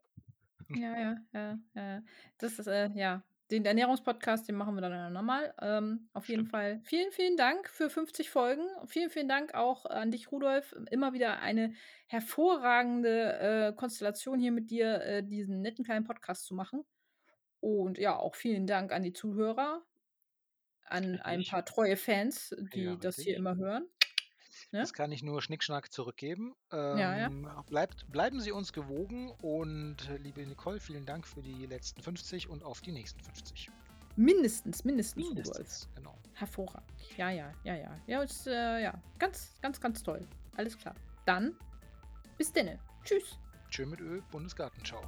Ja, ja, ja, ja. Das ist, äh, ja. Den Ernährungspodcast, den machen wir dann nochmal. Ähm, auf jeden Stimmt. Fall vielen, vielen Dank für 50 Folgen. Vielen, vielen Dank auch an dich, Rudolf. Immer wieder eine hervorragende äh, Konstellation hier mit dir, äh, diesen netten kleinen Podcast zu machen. Und ja, auch vielen Dank an die Zuhörer, an ein paar treue Fans, die Ja, das hier immer hören. Ja? Das kann ich nur Schnickschnack zurückgeben. Ja, ja. Ähm, Bleibt, bleiben Sie uns gewogen und liebe Nicole, vielen Dank für die letzten 50 und auf die nächsten 50. Mindestens, mindestens, Rudolf. Mindestens, genau. Hervorragend. Ja, ja, ja, ja. Ja, ist, äh, ja, ganz, ganz, ganz toll. Alles klar. Dann bis denne. Tschüss. Tschö mit Ö, Bundesgartenschau.